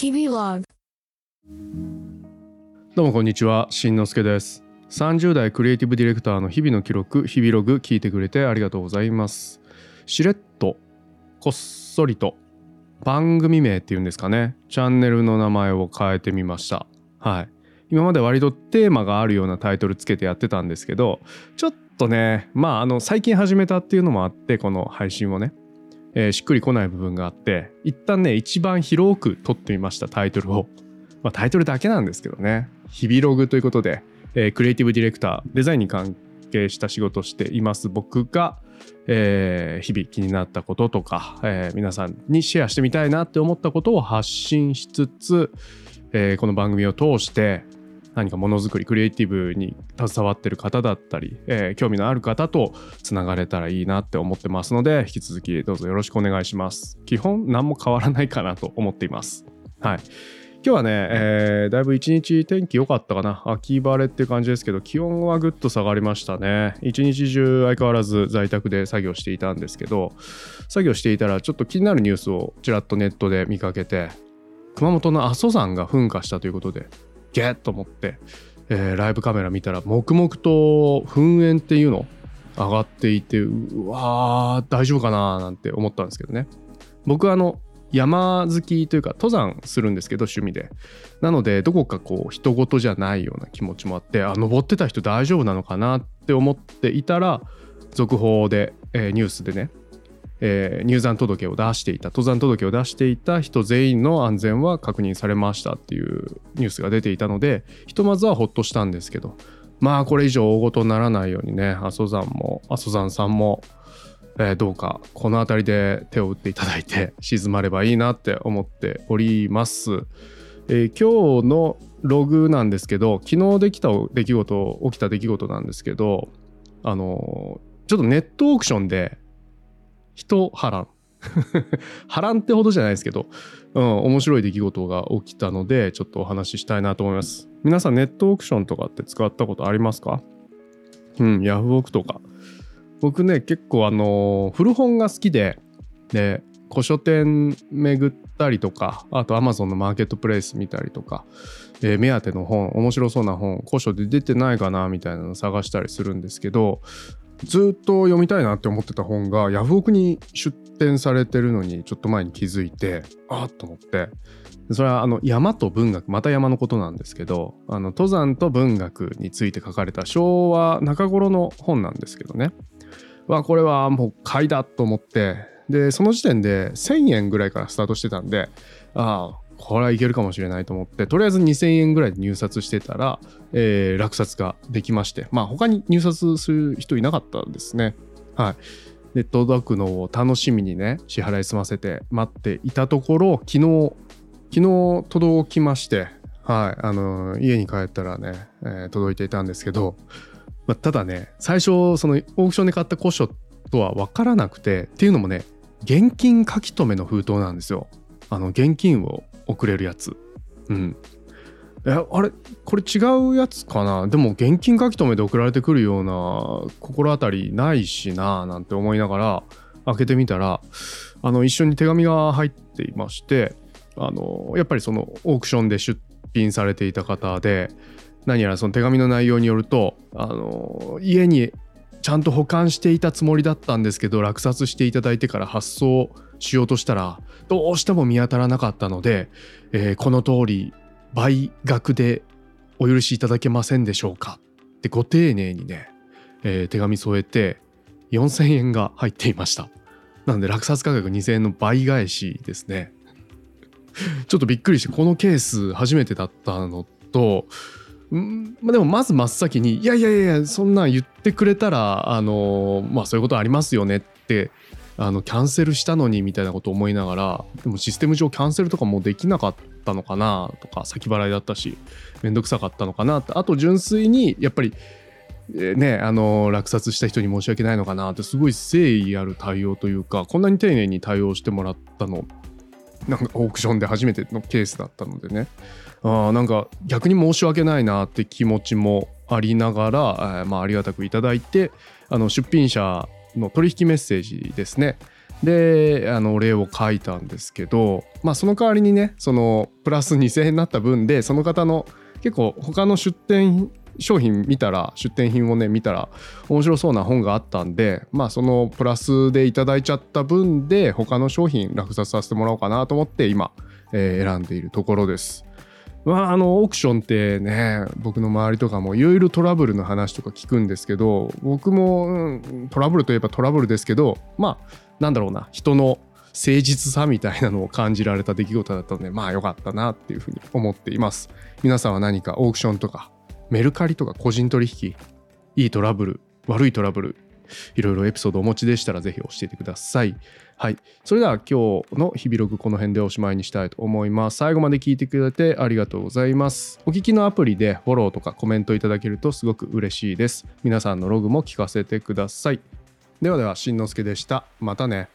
日々ログどうもこんにちは、しんのすけです。30代クリエイティブディレクターの日々の記録、日々ログ聞いてくれてありがとうございます。しれっと、こっそりと、番組名っていうんですかね、チャンネルの名前を変えてみました。はい。今まで割とテーマがあるようなタイトルつけてやってたんですけど、ちょっとね、まあ、あの、最近始めたっていうのもあって、この配信をね、えーしっくりこない部分があって、一旦ね、一番広く撮ってみました、タイトルを。まあ、タイトルだけなんですけどね日々ログということで、えークリエイティブディレクターデザインに関係した仕事をしています僕が、えー日々気になったこととか、え皆さんにシェアしてみたいなって思ったことを発信しつつ、えこの番組を通して何かものづくりクリエイティブに携わってる方だったり、えー興味のある方とつながれたらいいなって思ってますので引き続きどうぞよろしくお願いします。基本何も変わらないかなと思っています。はい。今日はね、えーだいぶ一日天気良かったかな。秋晴れって感じですけど気温はぐっと下がりましたね。一日中相変わらず在宅で作業していたんですけど作業していたらちょっと気になるニュースをちらっとネットで見かけて熊本の阿蘇山が噴火したということでゲッと思って、えーライブカメラ見たら黙々と噴煙っていうの上がっていてうわー大丈夫かななんて思ったんですけどね。僕はあの山好きというか登山するんですけど趣味で。なのでどこかこう人事じゃないような気持ちもあってあ登ってた人大丈夫なのかなって思っていたら続報で、えーニュースでね、えー入山届を出していた登山届を出していた人全員の安全は確認されましたっていうニュースが出ていたのでひとまずはほっとしたんですけどまあこれ以上大ごとにならないようにね阿蘇山も阿蘇山さんもえーどうかこの辺りで手を打っていただいて 沈まればいいなって思っております。えー今日のログなんですけど昨日できた出来事起きた出来事なんですけどあのーちょっとネットオークションで人波乱。波乱ってほどじゃないですけど、うん、面白い出来事が起きたのでちょっとお話ししたいなと思います。皆さんネットオークションとかって使ったことありますか？うんヤフオクとか。僕ね結構あの古本が好きでで古書店巡ったりとかあと Amazon のマーケットプレイス見たりとか、えー目当ての本面白そうな本古書で出てないかなみたいなの探したりするんですけどずっと読みたいなって思ってた本がヤフオクに出展されてるのにちょっと前に気づいてあっと思って。それはあの山と文学また山のことなんですけどあの登山と文学について書かれた昭和中頃の本なんですけどね。わこれはもう買いだと思って。でその時点で1000円ぐらいからスタートしてたんでああこれはいけるかもしれないと思ってとりあえず2000円ぐらいで入札してたら、えー落札ができましてまあ他に入札する人いなかったんですね。はい。で届くのを楽しみにね支払い済ませて待っていたところ昨日昨日届きましてはい。あの家に帰ったらね、えー届いていたんですけどまあ、ただね最初そのオークションで買った古書とは分からなくてっていうのもね現金書き留めの封筒なんですよ。あの現金を送れるやつ。うん。えあれこれ違うやつかな？でも現金書留めで送られてくるような心当たりないしななんて思いながら開けてみたらあの一緒に手紙が入っていましてあのやっぱりそのオークションで出品されていた方で何やらその手紙の内容によるとあの家にちゃんと保管していたつもりだったんですけど落札していただいてから発送しようとしたらどうしても見当たらなかったので、えーこの通り倍額でお許しいただけませんでしょうか？ってご丁寧にね、えー手紙添えて4000円が入っていました。なので落札価格2000円の倍返しですね。ちょっとびっくりしてこのケース初めてだったのとまあ、でもまず真っ先に「いやいやいやそんなん言ってくれたらあのまあそういうことありますよね」ってあのキャンセルしたのにみたいなこと思いながらでもシステム上キャンセルとかもできなかったのかなとか先払いだったしめんどくさかったのかなってあと純粋にやっぱりねあの落札した人に申し訳ないのかなってすごい誠意ある対応というかこんなに丁寧に対応してもらったのなんかオークションで初めてのケースだったのでね。あなんか逆に申し訳ないなって気持ちもありながら、えまあ、ありがたくいただいてあの出品者の取引メッセージですね、であのお礼を書いたんですけどまあその代わりにねそのプラス2,000円になった分でその方の結構他の出店商品見たら出店品をね見たら面白そうな本があったんでまあそのプラスでいただいちゃった分で他の商品落札させてもらおうかなと思って今、えー選んでいるところです。まあ、あのオークションってね僕の周りとかもいろいろトラブルの話とか聞くんですけど僕も、うんトラブルといえばトラブルですけどまあなんだろうな人の誠実さみたいなのを感じられた出来事だったのでまあ良かったなっていうふうに思っています皆さんは何かオークションとかメルカリとか個人取引いいトラブル悪いトラブルいろいろエピソードお持ちでしたらぜひ教えてください。はい。それでは今日の日々ログこの辺でおしまいにしたいと思います。最後まで聞いてくれてありがとうございます。お聞きのアプリでフォローとかコメントいただけるとすごく嬉しいです。皆さんのログも聞かせてください。ではではしんのすけでした。またね。